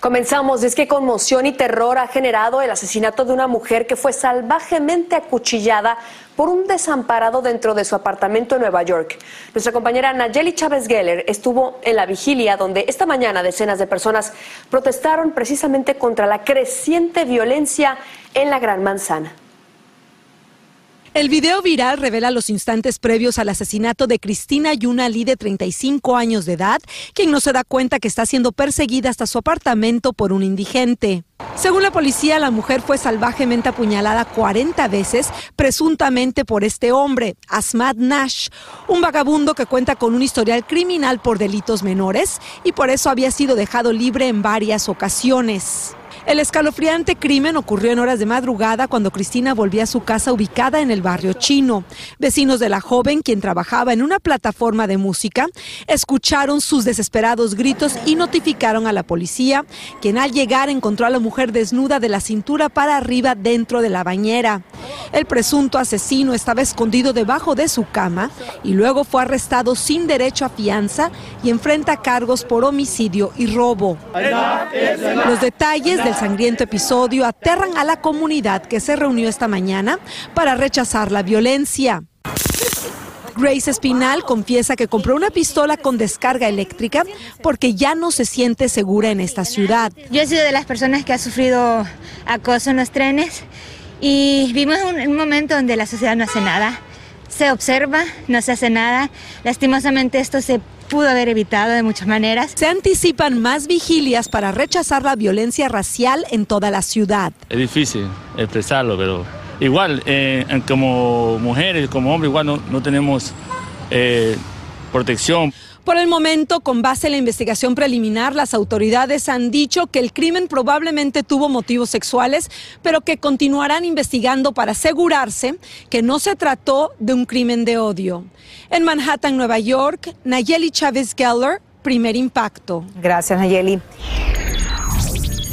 Comenzamos. Es que conmoción y terror ha generado el asesinato de una mujer que fue salvajemente acuchillada por un desamparado dentro de su apartamento en Nueva York. Nuestra compañera Nayeli Chávez Geller estuvo en la vigilia donde esta mañana decenas de personas protestaron precisamente contra la creciente violencia en la Gran Manzana. El video viral revela los instantes previos al asesinato de Cristina Yuna Lee de 35 años de edad, quien no se da cuenta que está siendo perseguida hasta su apartamento por un indigente. Según la policía, la mujer fue salvajemente apuñalada 40 veces, presuntamente por este hombre, Asmad Nash, un vagabundo que cuenta con un historial criminal por delitos menores y por eso había sido dejado libre en varias ocasiones. El escalofriante crimen ocurrió en horas de madrugada cuando Cristina volvía a su casa ubicada en el barrio chino. Vecinos de la joven, quien trabajaba en una plataforma de música, escucharon sus desesperados gritos y notificaron a la policía, quien al llegar encontró a la mujer desnuda de la cintura para arriba dentro de la bañera. El presunto asesino estaba escondido debajo de su cama y luego fue arrestado sin derecho a fianza y enfrenta cargos por homicidio y robo. Los detalles del sangriento episodio aterran a la comunidad que se reunió esta mañana para rechazar la violencia. Grace Espinal confiesa que compró una pistola con descarga eléctrica porque ya no se siente segura en esta ciudad. Yo he sido de las personas que ha sufrido acoso en los trenes y vimos un, un momento donde la sociedad no hace nada. Se observa, no se hace nada. Lastimosamente esto se pudo haber evitado de muchas maneras. Se anticipan más vigilias para rechazar la violencia racial en toda la ciudad. Es difícil expresarlo, pero igual, eh, como mujeres, como hombres, igual no, no tenemos eh, protección. Por el momento, con base en la investigación preliminar, las autoridades han dicho que el crimen probablemente tuvo motivos sexuales, pero que continuarán investigando para asegurarse que no se trató de un crimen de odio. En Manhattan, Nueva York, Nayeli Chávez Geller, primer impacto. Gracias, Nayeli.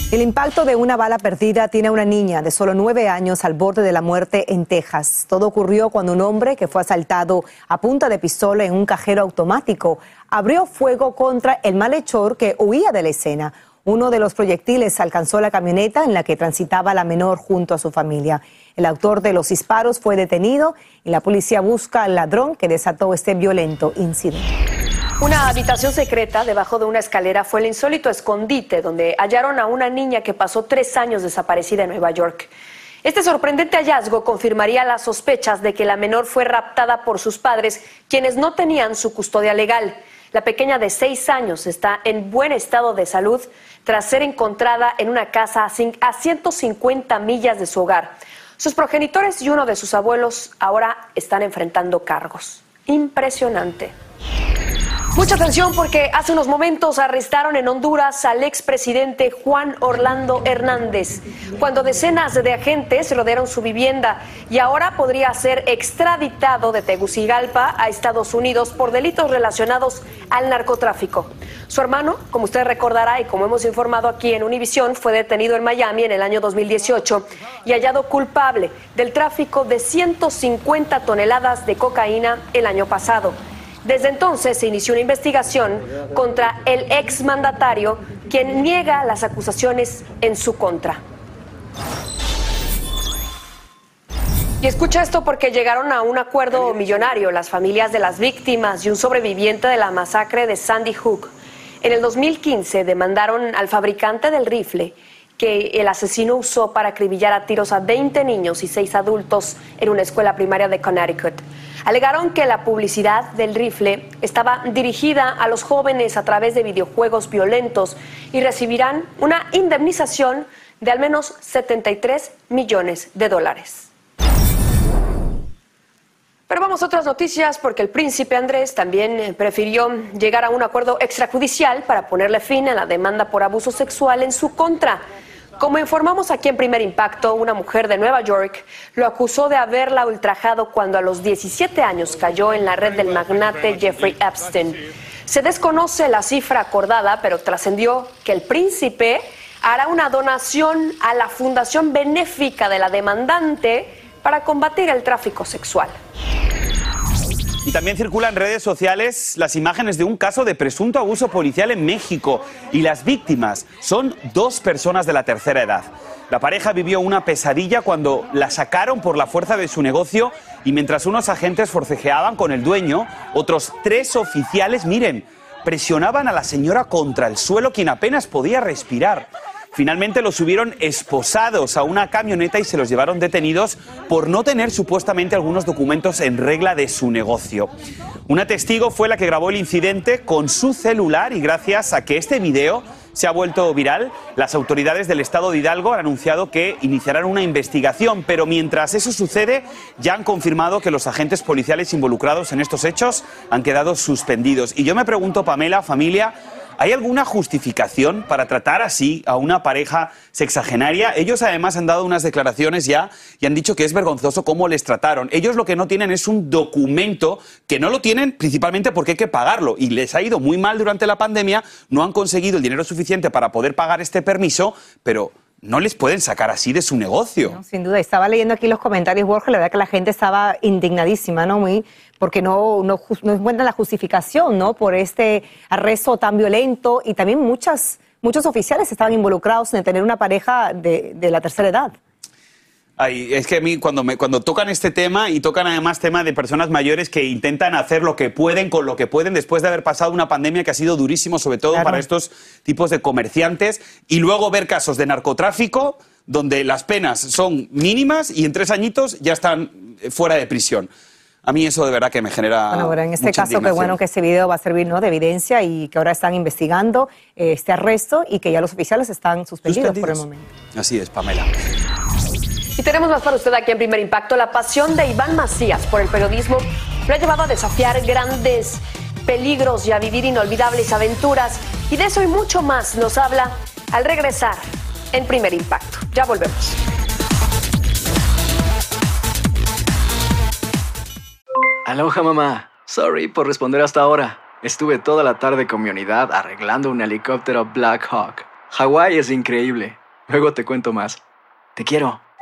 El impacto de una bala perdida tiene a una niña de solo nueve años al borde de la muerte en Texas. Todo ocurrió cuando un hombre que fue asaltado a punta de pistola en un cajero automático abrió fuego contra el malhechor que huía de la escena. Uno de los proyectiles alcanzó la camioneta en la que transitaba la menor junto a su familia. El autor de los disparos fue detenido y la policía busca al ladrón que desató este violento incidente. Una habitación secreta debajo de una escalera fue el insólito escondite donde hallaron a una niña que pasó tres años desaparecida en Nueva York. Este sorprendente hallazgo confirmaría las sospechas de que la menor fue raptada por sus padres, quienes no tenían su custodia legal. La pequeña de seis años está en buen estado de salud tras ser encontrada en una casa a 150 millas de su hogar. Sus progenitores y uno de sus abuelos ahora están enfrentando cargos. Impresionante. Mucha atención porque hace unos momentos arrestaron en Honduras al expresidente Juan Orlando Hernández, cuando decenas de agentes rodearon su vivienda y ahora podría ser extraditado de Tegucigalpa a Estados Unidos por delitos relacionados al narcotráfico. Su hermano, como usted recordará y como hemos informado aquí en Univisión, fue detenido en Miami en el año 2018 y hallado culpable del tráfico de 150 toneladas de cocaína el año pasado. Desde entonces se inició una investigación contra el exmandatario, quien niega las acusaciones en su contra. Y escucha esto porque llegaron a un acuerdo millonario las familias de las víctimas y un sobreviviente de la masacre de Sandy Hook. En el 2015 demandaron al fabricante del rifle que el asesino usó para acribillar a tiros a 20 niños y 6 adultos en una escuela primaria de Connecticut. Alegaron que la publicidad del rifle estaba dirigida a los jóvenes a través de videojuegos violentos y recibirán una indemnización de al menos 73 millones de dólares. Pero vamos a otras noticias porque el príncipe Andrés también eh, prefirió llegar a un acuerdo extrajudicial para ponerle fin a la demanda por abuso sexual en su contra. Como informamos aquí en Primer Impacto, una mujer de Nueva York lo acusó de haberla ultrajado cuando a los 17 años cayó en la red del magnate Jeffrey Epstein. Se desconoce la cifra acordada, pero trascendió que el príncipe hará una donación a la fundación benéfica de la demandante para combatir el tráfico sexual. Y también circulan en redes sociales las imágenes de un caso de presunto abuso policial en México. Y las víctimas son dos personas de la tercera edad. La pareja vivió una pesadilla cuando la sacaron por la fuerza de su negocio y mientras unos agentes forcejeaban con el dueño, otros tres oficiales, miren, presionaban a la señora contra el suelo quien apenas podía respirar. Finalmente los subieron esposados a una camioneta y se los llevaron detenidos por no tener supuestamente algunos documentos en regla de su negocio. Una testigo fue la que grabó el incidente con su celular y gracias a que este video se ha vuelto viral, las autoridades del estado de Hidalgo han anunciado que iniciarán una investigación, pero mientras eso sucede ya han confirmado que los agentes policiales involucrados en estos hechos han quedado suspendidos. Y yo me pregunto, Pamela, familia, ¿Hay alguna justificación para tratar así a una pareja sexagenaria? Ellos además han dado unas declaraciones ya y han dicho que es vergonzoso cómo les trataron. Ellos lo que no tienen es un documento que no lo tienen principalmente porque hay que pagarlo y les ha ido muy mal durante la pandemia, no han conseguido el dinero suficiente para poder pagar este permiso, pero no les pueden sacar así de su negocio. sin duda, estaba leyendo aquí los comentarios, Borja, la verdad que la gente estaba indignadísima, ¿no? Muy, porque no, no, no encuentran la justificación, ¿no? Por este arresto tan violento y también muchas, muchos oficiales estaban involucrados en tener una pareja de, de la tercera edad. Ay, es que a mí cuando, me, cuando tocan este tema y tocan además tema de personas mayores que intentan hacer lo que pueden con lo que pueden después de haber pasado una pandemia que ha sido durísimo, sobre todo para estos tipos de comerciantes, y luego ver casos de narcotráfico donde las penas son mínimas y en tres añitos ya están fuera de prisión. A mí eso de verdad que me genera. Bueno, pero en este caso, qué bueno que ese video va a servir ¿no? de evidencia y que ahora están investigando eh, este arresto y que ya los oficiales están suspendidos, por el momento. Así es, Pamela. Tenemos más para usted aquí en Primer Impacto. La pasión de Iván Macías por el periodismo lo ha llevado a desafiar grandes peligros y a vivir inolvidables aventuras. Y de eso y mucho más nos habla al regresar en Primer Impacto. Ya volvemos. Aloha mamá. Sorry por responder hasta ahora. Estuve toda la tarde con mi unidad arreglando un helicóptero Black Hawk. Hawái es increíble. Luego te cuento más. Te quiero.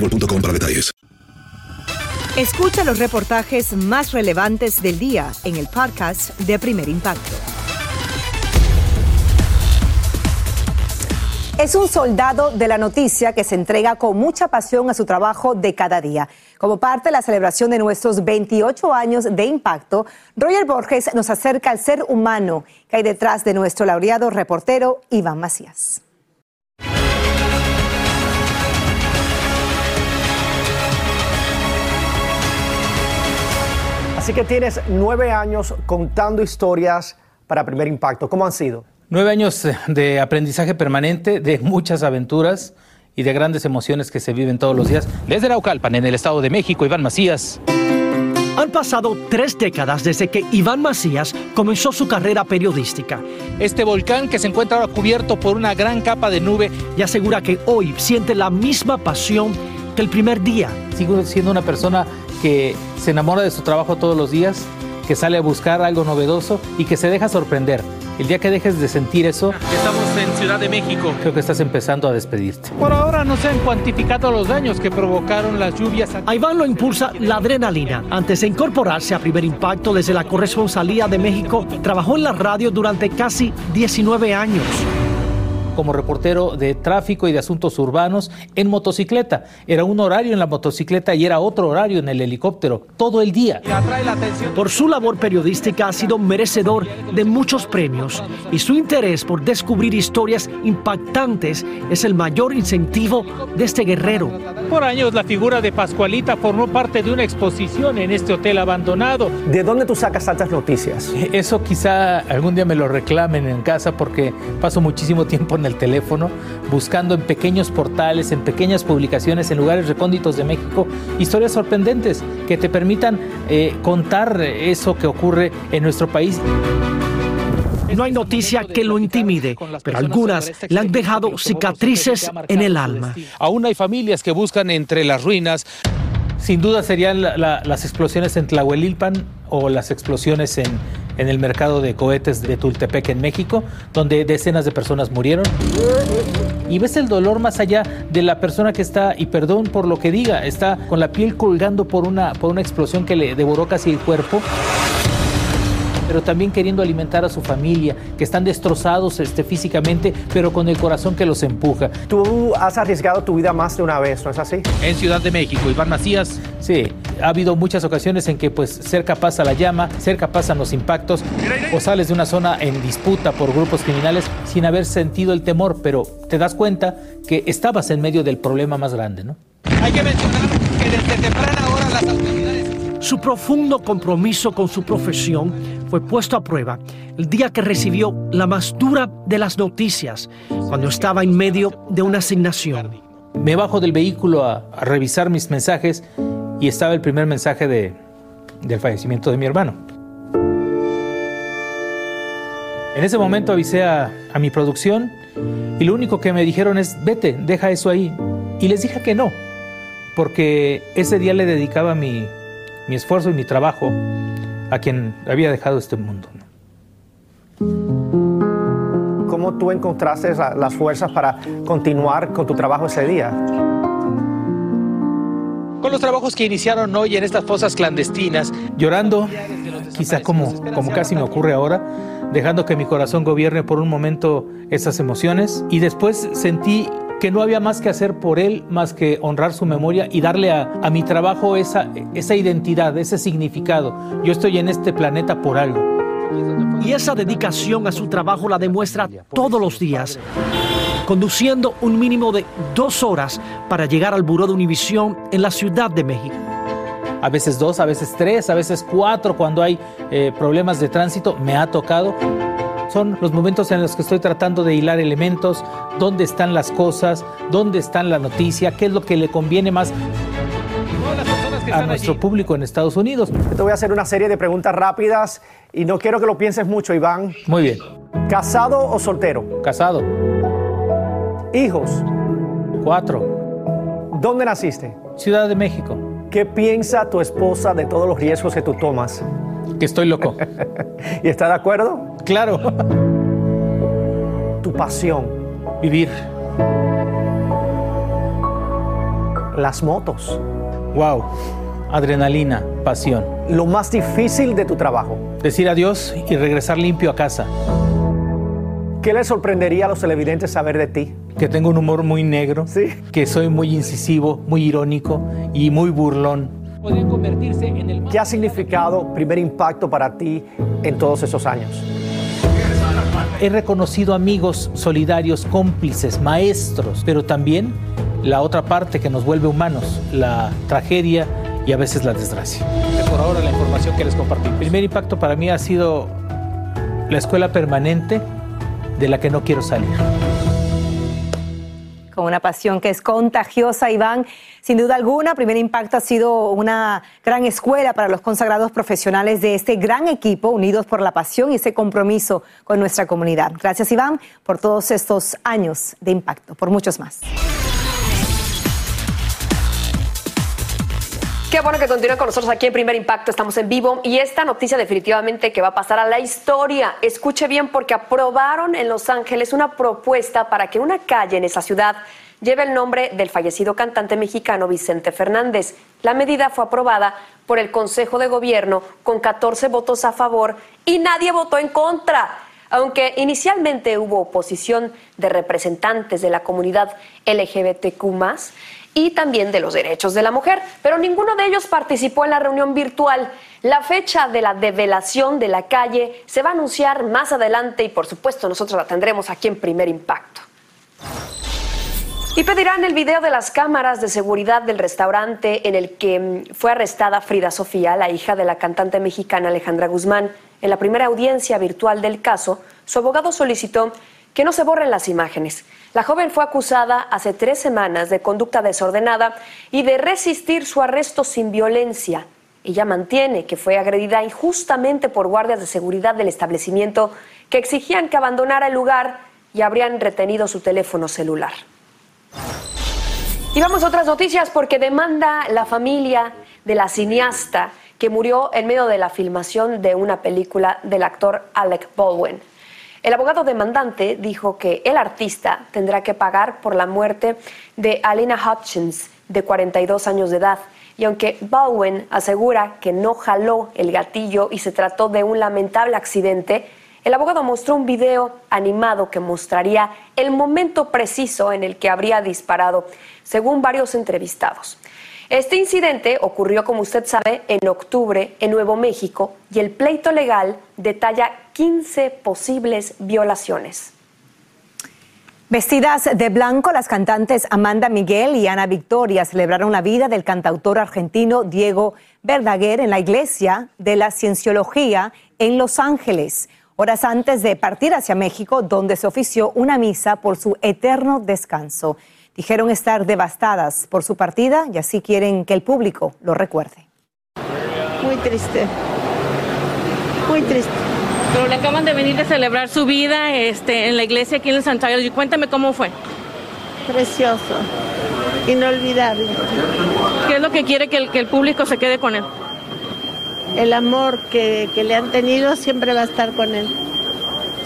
boostmobile.com para detalles. Escucha los reportajes más relevantes del día en el podcast de Primer Impacto. Es un soldado de la noticia que se entrega con mucha pasión a su trabajo de cada día. Como parte de la celebración de nuestros 28 años de impacto, Roger Borges nos acerca al ser humano que hay detrás de nuestro laureado reportero Iván Macías. Así que tienes nueve años contando historias para Primer Impacto. ¿Cómo han sido? Nueve años de aprendizaje permanente, de muchas aventuras y de grandes emociones que se viven todos los días. Desde Naucalpan, en el Estado de México, Iván Macías. Han pasado tres décadas desde que Iván Macías comenzó su carrera periodística. Este volcán que se encuentra ahora cubierto por una gran capa de nube y asegura que hoy siente la misma pasión que el primer día. Sigo siendo una persona que se enamora de su trabajo todos los días, que sale a buscar algo novedoso y que se deja sorprender. El día que dejes de sentir eso, estamos en Ciudad de México. Creo que estás empezando a despedirte. Por ahora no se han cuantificado los daños que provocaron las lluvias. A Iván lo impulsa la adrenalina. Antes de incorporarse a Primer Impacto desde la corresponsalía de México, trabajó en la radio durante casi 19 años como reportero de tráfico y de asuntos urbanos en motocicleta. Era un horario en la motocicleta y era otro horario en el helicóptero, todo el día. Por su labor periodística ha sido merecedor de muchos premios y su interés por descubrir historias impactantes es el mayor incentivo de este guerrero. Por años la figura de Pascualita formó parte de una exposición en este hotel abandonado. ¿De dónde tú sacas tantas noticias? Eso quizá algún día me lo reclamen en casa porque paso muchísimo tiempo en el teléfono, buscando en pequeños portales, en pequeñas publicaciones, en lugares recónditos de México, historias sorprendentes que te permitan eh, contar eso que ocurre en nuestro país. No hay noticia que lo intimide, pero algunas le han dejado cicatrices en el alma. Aún hay familias que buscan entre las ruinas. Sin duda serían las explosiones en Tlahuelilpan o las explosiones en, en el mercado de cohetes de Tultepec en México, donde decenas de personas murieron. Y ves el dolor más allá de la persona que está, y perdón por lo que diga, está con la piel colgando por una, por una explosión que le devoró casi el cuerpo pero también queriendo alimentar a su familia, que están destrozados este, físicamente, pero con el corazón que los empuja. Tú has arriesgado tu vida más de una vez, ¿no es así? En Ciudad de México, Iván Macías. Sí, ha habido muchas ocasiones en que pues ser capaz a la llama, ser capaz a los impactos, o sales de una zona en disputa por grupos criminales sin haber sentido el temor, pero te das cuenta que estabas en medio del problema más grande, ¿no? Hay que mencionar que desde temprana hora las autoridades su profundo compromiso con su profesión fue puesto a prueba el día que recibió la más dura de las noticias, cuando estaba en medio de una asignación. Me bajo del vehículo a, revisar mis mensajes y estaba el primer mensaje de, del fallecimiento de mi hermano. En ese momento avisé a, a mi producción y lo único que me dijeron es, vete, deja eso ahí. Y les dije que no, porque ese día le dedicaba mi, mi esfuerzo y mi trabajo a quien había dejado este mundo. ¿Cómo tú encontraste las fuerzas para continuar con tu trabajo ese día? Con los trabajos que iniciaron hoy en estas fosas clandestinas, llorando, quizá como, como casi me ocurre ahora, dejando que mi corazón gobierne por un momento esas emociones, y después sentí que no había más que hacer por él más que honrar su memoria y darle a, mi trabajo esa, esa identidad, ese significado. Yo estoy en este planeta por algo. Y esa dedicación a su trabajo la demuestra todos los días, conduciendo un mínimo de dos horas para llegar al Buró de Univisión en la Ciudad de México. A veces dos, a veces tres, a veces cuatro cuando hay eh, problemas de tránsito, me ha tocado. Son los momentos en los que estoy tratando de hilar elementos, dónde están las cosas, dónde está la noticia, qué es lo que le conviene más a nuestro público en Estados Unidos. Te voy a hacer una serie de preguntas rápidas y no quiero que lo pienses mucho, Iván. Muy bien. ¿Casado o soltero? Casado. ¿Hijos? Cuatro. ¿Dónde naciste? Ciudad de México. ¿Qué piensa tu esposa de todos los riesgos que tú tomas? Que estoy loco. ¿Y está de acuerdo? Claro. Tu pasión. Vivir. Las motos. Wow. Adrenalina, pasión. Lo más difícil de tu trabajo. Decir adiós y regresar limpio a casa. ¿Qué le sorprendería a los televidentes saber de ti? Que tengo un humor muy negro, ¿Sí? que soy muy incisivo, muy irónico y muy burlón. Convertirse en el ¿Qué ha significado primer impacto para ti en todos esos años? He reconocido amigos solidarios, cómplices, maestros, pero también la otra parte que nos vuelve humanos, la tragedia y a veces la desgracia. Por ahora la información que les compartí. El primer impacto para mí ha sido la escuela permanente de la que no quiero salir. Con una pasión que es contagiosa, Iván. Sin duda alguna, Primer Impacto ha sido una gran escuela para los consagrados profesionales de este gran equipo, unidos por la pasión y ese compromiso con nuestra comunidad. Gracias, Iván, por todos estos años de impacto, por muchos más. Qué bueno que continúen con nosotros aquí en Primer Impacto. Estamos en vivo y esta noticia definitivamente que va a pasar a la historia. Escuche bien porque aprobaron en Los Ángeles una propuesta para que una calle en esa ciudad lleve el nombre del fallecido cantante mexicano Vicente Fernández. La medida fue aprobada por el Consejo de Gobierno con 14 votos a favor y nadie votó en contra. Aunque inicialmente hubo oposición de representantes de la comunidad LGBTQ, y también de los derechos de la mujer, pero ninguno de ellos participó en la reunión virtual. La fecha de la develación de la calle se va a anunciar más adelante y por supuesto nosotros la tendremos aquí en Primer Impacto. Y pedirán el video de las cámaras de seguridad del restaurante en el que mm, fue arrestada Frida Sofía, la hija de la cantante mexicana Alejandra Guzmán. En la primera audiencia virtual del caso, su abogado solicitó que no se borren las imágenes. La joven fue acusada hace tres semanas de conducta desordenada y de resistir su arresto sin violencia. Ella mantiene que fue agredida injustamente por guardias de seguridad del establecimiento que exigían que abandonara el lugar y habrían retenido su teléfono celular. Y vamos a otras noticias porque demanda la familia de la cineasta que murió en medio de la filmación de una película del actor Alec Baldwin. El abogado demandante dijo que el artista tendrá que pagar por la muerte de Alina Hutchins, de 42 años de edad. Y aunque Baldwin asegura que no jaló el gatillo y se trató de un lamentable accidente, el abogado mostró un video animado que mostraría el momento preciso en el que habría disparado, según varios entrevistados. Este incidente ocurrió, como usted sabe, en octubre en Nuevo México y el pleito legal detalla 15 posibles violaciones. Vestidas de blanco, las cantantes Amanda Miguel y Ana Victoria celebraron la vida del cantautor argentino Diego Verdaguer en la iglesia de la Cienciología en Los Ángeles, horas antes de partir hacia México, donde se ofició una misa por su eterno descanso. Dijeron estar devastadas por su partida y así quieren que el público lo recuerde. Muy triste, muy triste. Pero le acaban de venir de celebrar su vida este, en la iglesia aquí en el santuario. Y cuéntame cómo fue. Precioso, inolvidable. ¿Qué es lo que quiere que el, que el público se quede con él? El amor que, que le han tenido siempre va a estar con él.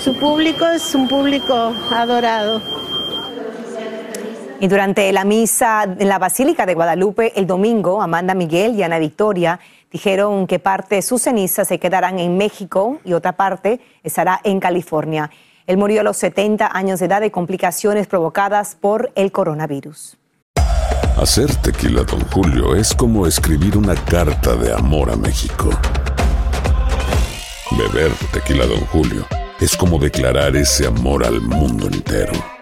Su público es un público adorado. Y durante la misa en la Basílica de Guadalupe el domingo, Amanda Miguel y Ana Victoria dijeron que parte de sus cenizas se quedarán en México y otra parte estará en California. Él murió a los 70 años de edad de complicaciones provocadas por el coronavirus. Hacer tequila, don Julio, es como escribir una carta de amor a México. Beber tequila, don Julio, es como declarar ese amor al mundo entero.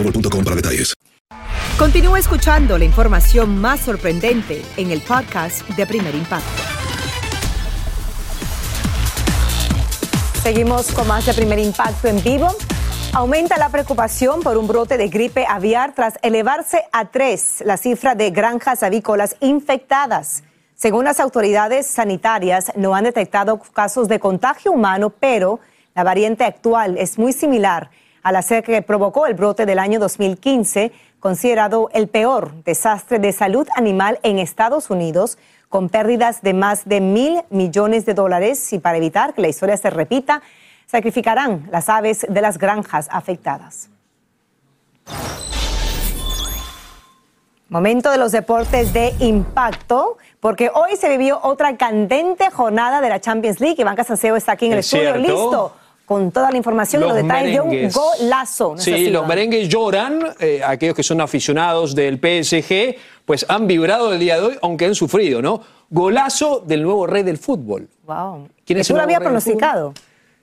boostmobile.com para detalles. Continúa escuchando la información más sorprendente en el podcast de Primer Impacto. Seguimos con más de primer impacto en vivo. Aumenta la preocupación por un brote de gripe aviar tras elevarse a tres la cifra de granjas avícolas infectadas. Según las autoridades sanitarias, no han detectado casos de contagio humano, pero la variante actual es muy similar a la que provocó el brote del año 2015, considerado el peor desastre de salud animal en Estados Unidos, con pérdidas de más de mil millones de dólares y para evitar que la historia se repita, sacrificarán las aves de las granjas afectadas. Momento de los deportes de impacto, porque hoy se vivió otra candente jornada de la Champions League. Iván Casanseo está aquí en el Es estudio, cierto. listo, con toda la información y los Los detalles de merengues. un golazo. ¿no es Sí, así, los merengues lloran. eh, aquellos que son aficionados del PSG, pues han vibrado el día de hoy, aunque han sufrido, ¿no? Golazo del nuevo rey del fútbol. Wow. ¿Quién Que es tú lo del pronosticado.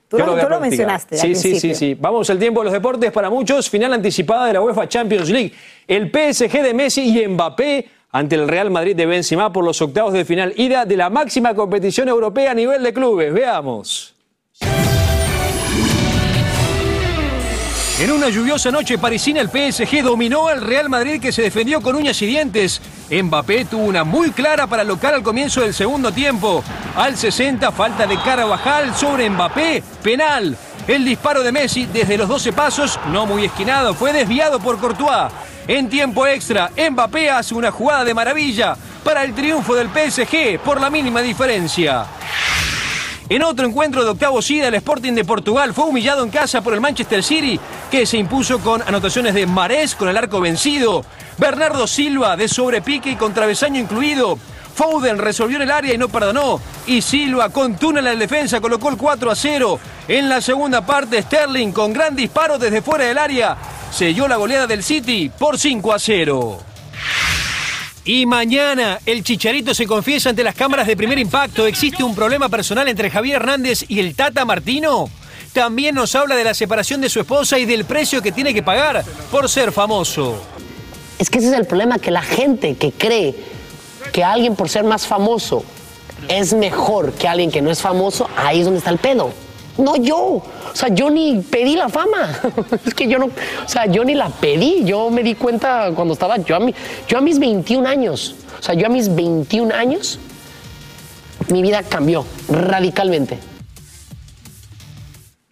Tú, lo, había tú lo practicado. mencionaste. al Sí, sí, sí, sí. Vamos al tiempo de los deportes para muchos. Final anticipada de la UEFA Champions League. El PSG de Messi y Mbappé ante el Real Madrid de Benzema por los octavos de final ida de la máxima competición europea a nivel de clubes. Veamos. En una lluviosa noche parisina, el PSG dominó al Real Madrid que se defendió con uñas y dientes. Mbappé tuvo una muy clara para local al comienzo del segundo tiempo. Al 60, falta de Carabajal sobre Mbappé, penal. El disparo de Messi desde los 12 pasos, no muy esquinado, fue desviado por Courtois. En tiempo extra, Mbappé hace una jugada de maravilla para el triunfo del PSG por la mínima diferencia. En otro encuentro de octavos ida, el Sporting de Portugal fue humillado en casa por el Manchester City, que se impuso con anotaciones de Marés con el arco vencido, Bernardo Silva de sobrepique y con travesaño incluido. Foden resolvió en el área y no perdonó. Y Silva con túnel en la defensa colocó el 4 a 0. En la segunda parte, Sterling con gran disparo desde fuera del área selló la goleada del City por 5 a 0. Y mañana el Chicharito se confiesa ante las cámaras de primer impacto. ¿Existe un problema personal entre Javier Hernández y el Tata Martino? También nos habla de la separación de su esposa y del precio que tiene que pagar por ser famoso. Es que ese es el problema, que la gente que cree que alguien por ser más famoso es mejor que alguien que no es famoso, ahí es donde está el pedo. No yo. O sea, yo ni pedí la fama. es que yo no, o sea, yo ni la pedí. Yo me di cuenta cuando estaba, yo a, mi- yo a mis 21 años, o sea, yo a mis 21 años, mi vida cambió radicalmente.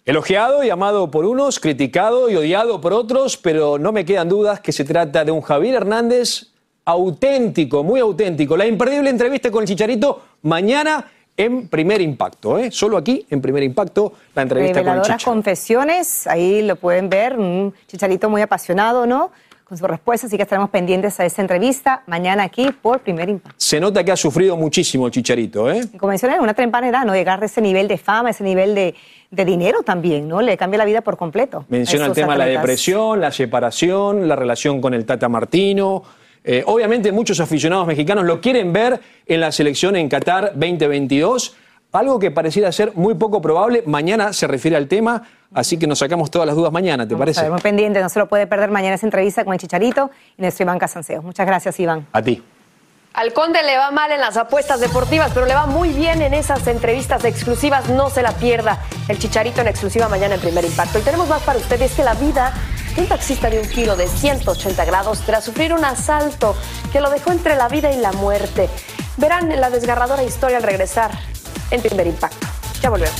Elogiado y amado por unos, criticado y odiado por otros, pero no me quedan dudas que se trata de un Javier Hernández auténtico, muy auténtico. La imperdible entrevista con el Chicharito mañana en Primer Impacto, ¿eh? Solo aquí en Primer Impacto la entrevista con el Chicho. confesiones, ahí lo pueden ver, un chicharito muy apasionado, ¿no? Con su respuesta, así que estaremos pendientes a esta entrevista mañana aquí por Primer Impacto. Se nota que ha sufrido muchísimo el Chicharito, ¿eh? Como mencioné, una temprana edad, ¿no? Llegar a ese nivel de fama, ese nivel de, de dinero también, ¿no? Le cambia la vida por completo. Menciona el tema de la depresión, la separación, la relación con el Tata Martino. Eh, obviamente muchos aficionados mexicanos lo quieren ver en la selección en Qatar 2022, algo que pareciera ser muy poco probable. Mañana se refiere al tema, así que nos sacamos todas las dudas mañana, ¿te Vamos parece? ver, muy pendiente, no se lo puede perder mañana esa entrevista con el Chicharito y nuestro Iván Casanseo. Muchas gracias, Iván. A ti. Al Conde le va mal en las apuestas deportivas, pero le va muy bien en esas entrevistas exclusivas. No se la pierda. El Chicharito en exclusiva mañana en Primer Impacto. Y tenemos más para ustedes que la vida un taxista de un giro de 180 grados tras sufrir un asalto que lo dejó entre la vida y la muerte. Verán la desgarradora historia al regresar en Primer Impacto. Ya volvemos.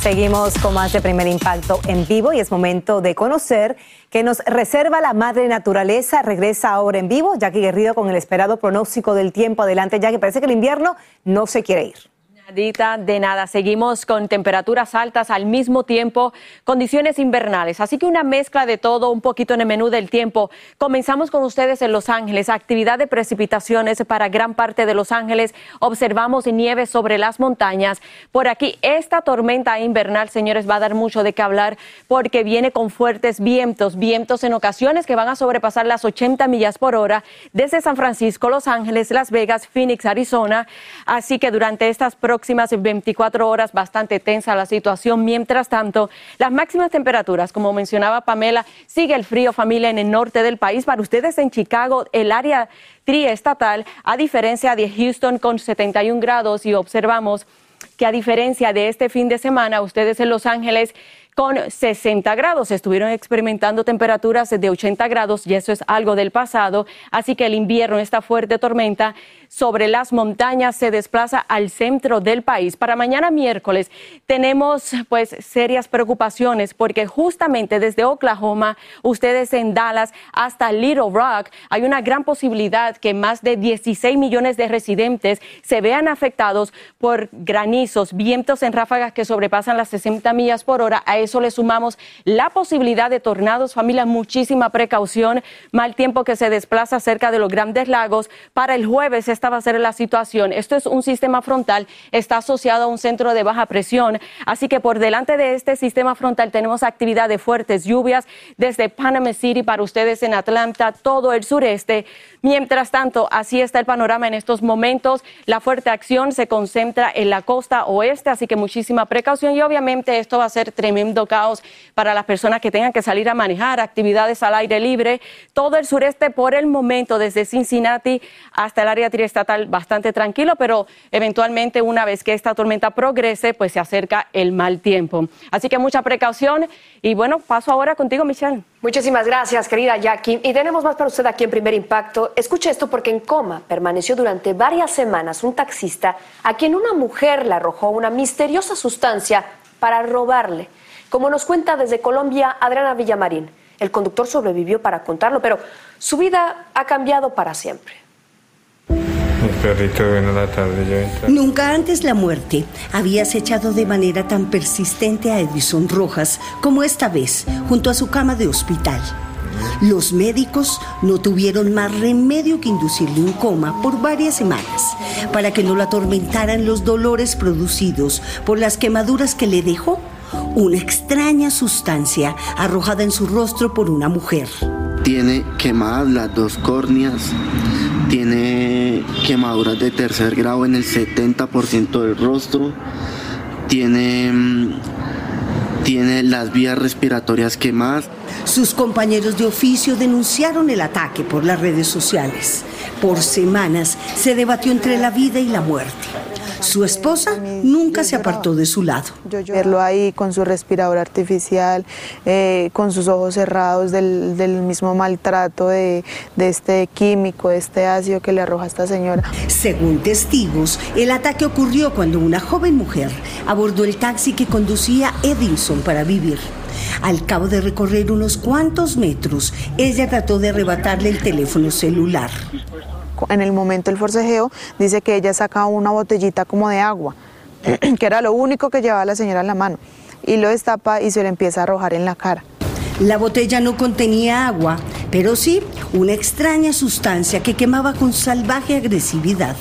Seguimos con más de primer impacto en vivo y es momento de conocer que nos reserva la madre naturaleza. Regresa ahora en vivo, Jackie Guerrido con el esperado pronóstico del tiempo. Adelante, Jackie. Parece que el invierno no se quiere ir de nada. Seguimos con temperaturas altas al mismo tiempo, condiciones invernales. Así que una mezcla de todo, un poquito en el menú del tiempo. Comenzamos con ustedes en Los Ángeles. Actividad de precipitaciones para gran parte de Los Ángeles. Observamos nieve sobre las montañas. Por aquí, esta tormenta invernal, señores, va a dar mucho de qué hablar porque viene con fuertes vientos, vientos en ocasiones que van a sobrepasar las 80 millas por hora desde San Francisco, Los Ángeles, Las Vegas, Phoenix, Arizona. Así que durante estas próximas próximas 24 horas bastante tensa la situación. Mientras tanto, las máximas temperaturas, como mencionaba Pamela, sigue el frío familia en el norte del país. Para ustedes en Chicago, el área triestatal, a diferencia de Houston con 71 grados y observamos que a diferencia de este fin de semana, ustedes en Los Ángeles con 60 grados. Estuvieron experimentando temperaturas de 80 grados y eso es algo del pasado. Así que el invierno, esta fuerte tormenta sobre las montañas se desplaza al centro del país. Para mañana miércoles tenemos pues serias preocupaciones porque justamente desde Oklahoma, ustedes en Dallas hasta Little Rock, hay una gran posibilidad que más de 16 millones de residentes se vean afectados por granizos, vientos en ráfagas que sobrepasan las 60 millas por hora eso le sumamos la posibilidad de tornados, familia, muchísima precaución, mal tiempo que se desplaza cerca de los grandes lagos. Para el jueves esta va a ser la situación. Esto es un sistema frontal, está asociado a un centro de baja presión, así que por delante de este sistema frontal tenemos actividad de fuertes lluvias desde Panama City para ustedes en Atlanta, todo el sureste. Mientras tanto, así está el panorama en estos momentos. La fuerte acción se concentra en la costa oeste, así que muchísima precaución y obviamente esto va a ser tremendo caos para las personas que tengan que salir a manejar, actividades al aire libre. Todo el sureste por el momento, desde Cincinnati hasta el área triestatal, bastante tranquilo, pero eventualmente una vez que esta tormenta progrese, pues se acerca el mal tiempo. Así que mucha precaución y bueno, paso ahora contigo, Michelle. Muchísimas gracias, querida Jackie. Y tenemos más para usted aquí en Primer Impacto. Escuche esto porque en coma permaneció durante varias semanas un taxista a quien una mujer le arrojó una misteriosa sustancia para robarle. Como nos cuenta desde Colombia Adriana Villamarín, el conductor sobrevivió para contarlo, pero su vida ha cambiado para siempre. Nunca antes la muerte había acechado de manera tan persistente a Edison Rojas como esta vez, junto a su cama de hospital. Los médicos no tuvieron más remedio que inducirle un coma por varias semanas para que no lo atormentaran los dolores producidos por las quemaduras que le dejó una extraña sustancia arrojada en su rostro por una mujer. Tiene quemadas las dos córneas, tiene quemaduras de tercer grado en el 70% del rostro, tiene, mm, tiene las vías respiratorias quemadas. Sus compañeros de oficio denunciaron el ataque por las redes sociales. Por semanas se debatió entre la vida y la muerte. Su esposa nunca se apartó de su lado. Verlo ahí con su respirador artificial, eh, con sus ojos cerrados del, mismo maltrato de, de, este químico, de este ácido que le arroja a esta señora. Según testigos, el ataque ocurrió cuando una joven mujer abordó el taxi que conducía Edinson para vivir. Al cabo de recorrer unos cuantos metros, ella trató de arrebatarle el teléfono celular en el momento del forcejeo, dice que ella saca una botellita como de agua, que era lo único que llevaba la señora en la mano, y lo destapa y se le empieza a arrojar en la cara. La botella no contenía agua, pero sí una extraña sustancia que quemaba con salvaje agresividad.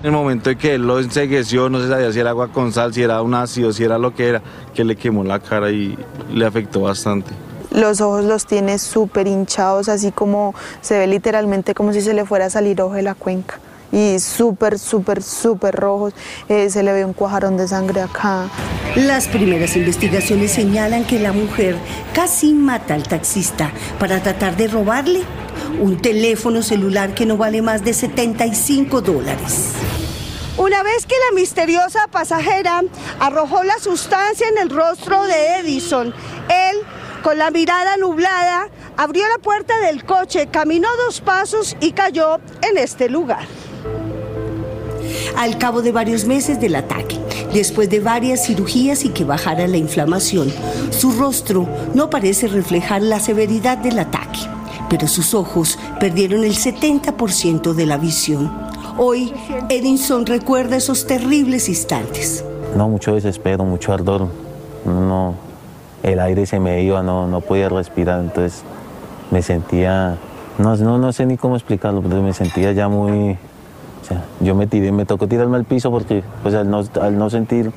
En el momento en que él lo ensegueció, no se sabía si era agua con sal, si era un ácido, si era lo que era, que le quemó la cara y le afectó bastante. Los ojos los tiene súper hinchados, así como se ve literalmente como si se le fuera a salir ojo de la cuenca. y súper, súper, súper rojos. Eh, se le ve un cuajarón de sangre acá. Las primeras investigaciones señalan que la mujer casi mata al taxista para tratar de robarle un teléfono celular que no vale más de 75 dólares. Una vez que la misteriosa pasajera arrojó la sustancia en el rostro de Edison, con la mirada nublada, abrió la puerta del coche, caminó dos pasos y cayó en este lugar. Al cabo de varios meses del ataque, después de varias cirugías y que bajara la inflamación, su rostro no parece reflejar la severidad del ataque, pero sus ojos perdieron el 70% de la visión. Hoy, Edinson recuerda esos terribles instantes. No, mucho desespero, mucho ardor. No, el aire se me iba, no, no podía respirar, entonces me sentía, no, no, no sé ni cómo explicarlo, pero me sentía ya muy, o sea, yo me tiré, me tocó tirarme al piso porque pues al no, al no sentir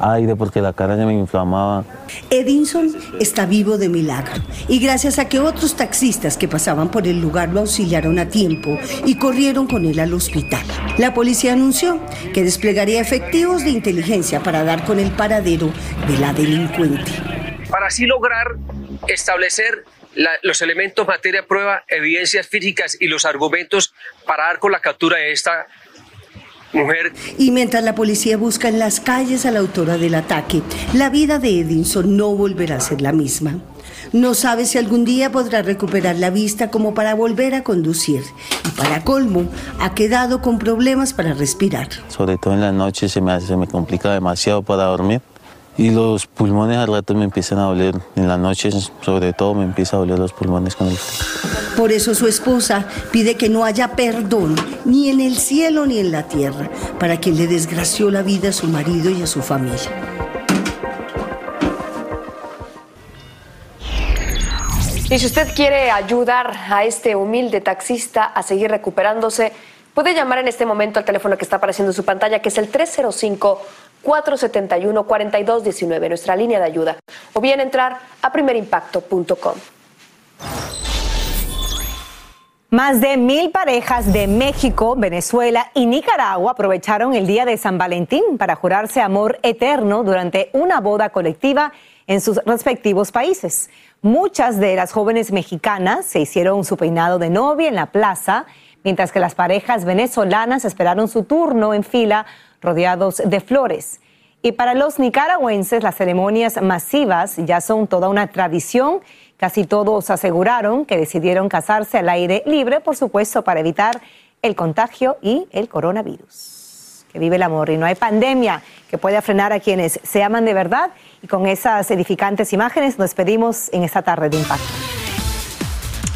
aire porque la cara se me inflamaba. Edinson está vivo de milagro y gracias a que otros taxistas que pasaban por el lugar lo auxiliaron a tiempo y corrieron con él al hospital. La policía anunció que desplegaría efectivos de inteligencia para dar con el paradero de la delincuente. Para así lograr establecer los elementos, materia, prueba, evidencias físicas y los argumentos para dar con la captura de esta mujer. Y mientras la policía busca en las calles a la autora del ataque, la vida de Edinson no volverá a ser la misma. No sabe si algún día podrá recuperar la vista como para volver a conducir. Y para colmo, ha quedado con problemas para respirar. Sobre todo en las noches se me, se me complica demasiado para dormir. Y los pulmones al rato me empiezan a doler. En las noches, sobre todo, me empieza a doler los pulmones con el Por eso su esposa pide que no haya perdón, ni en el cielo ni en la tierra, para quien le desgració la vida a su marido y a su familia. Y si usted quiere ayudar a este humilde taxista a seguir recuperándose, puede llamar en este momento al teléfono que está apareciendo en su pantalla, que es el 305 471-4219, nuestra línea de ayuda, o bien entrar a primerimpacto.com. Más de mil parejas de México, Venezuela y Nicaragua aprovecharon el día de San Valentín para jurarse amor eterno durante una boda colectiva en sus respectivos países. Muchas de las jóvenes mexicanas se hicieron su peinado de novia en la plaza, mientras que las parejas venezolanas esperaron su turno en fila rodeados de flores. Y para los nicaragüenses las ceremonias masivas ya son toda una tradición. Casi todos aseguraron que decidieron casarse al aire libre, por supuesto, para evitar el contagio y el coronavirus. Que vive el amor y no hay pandemia que pueda frenar a quienes se aman de verdad. Y con esas edificantes imágenes nos despedimos en esta tarde de impacto.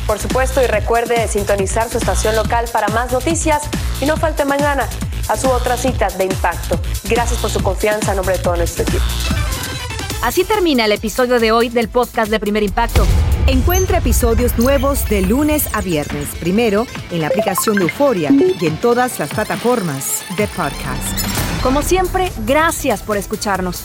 Por supuesto, y recuerde sintonizar su estación local para más noticias y no falte mañana a su otra cita de impacto. Gracias por su confianza en nombre de todo nuestro equipo. Así termina el episodio de hoy del podcast de Primer Impacto. Encuentra episodios nuevos de lunes a viernes, primero en la aplicación de Euforia y en todas las plataformas de podcast. Como siempre, gracias por escucharnos.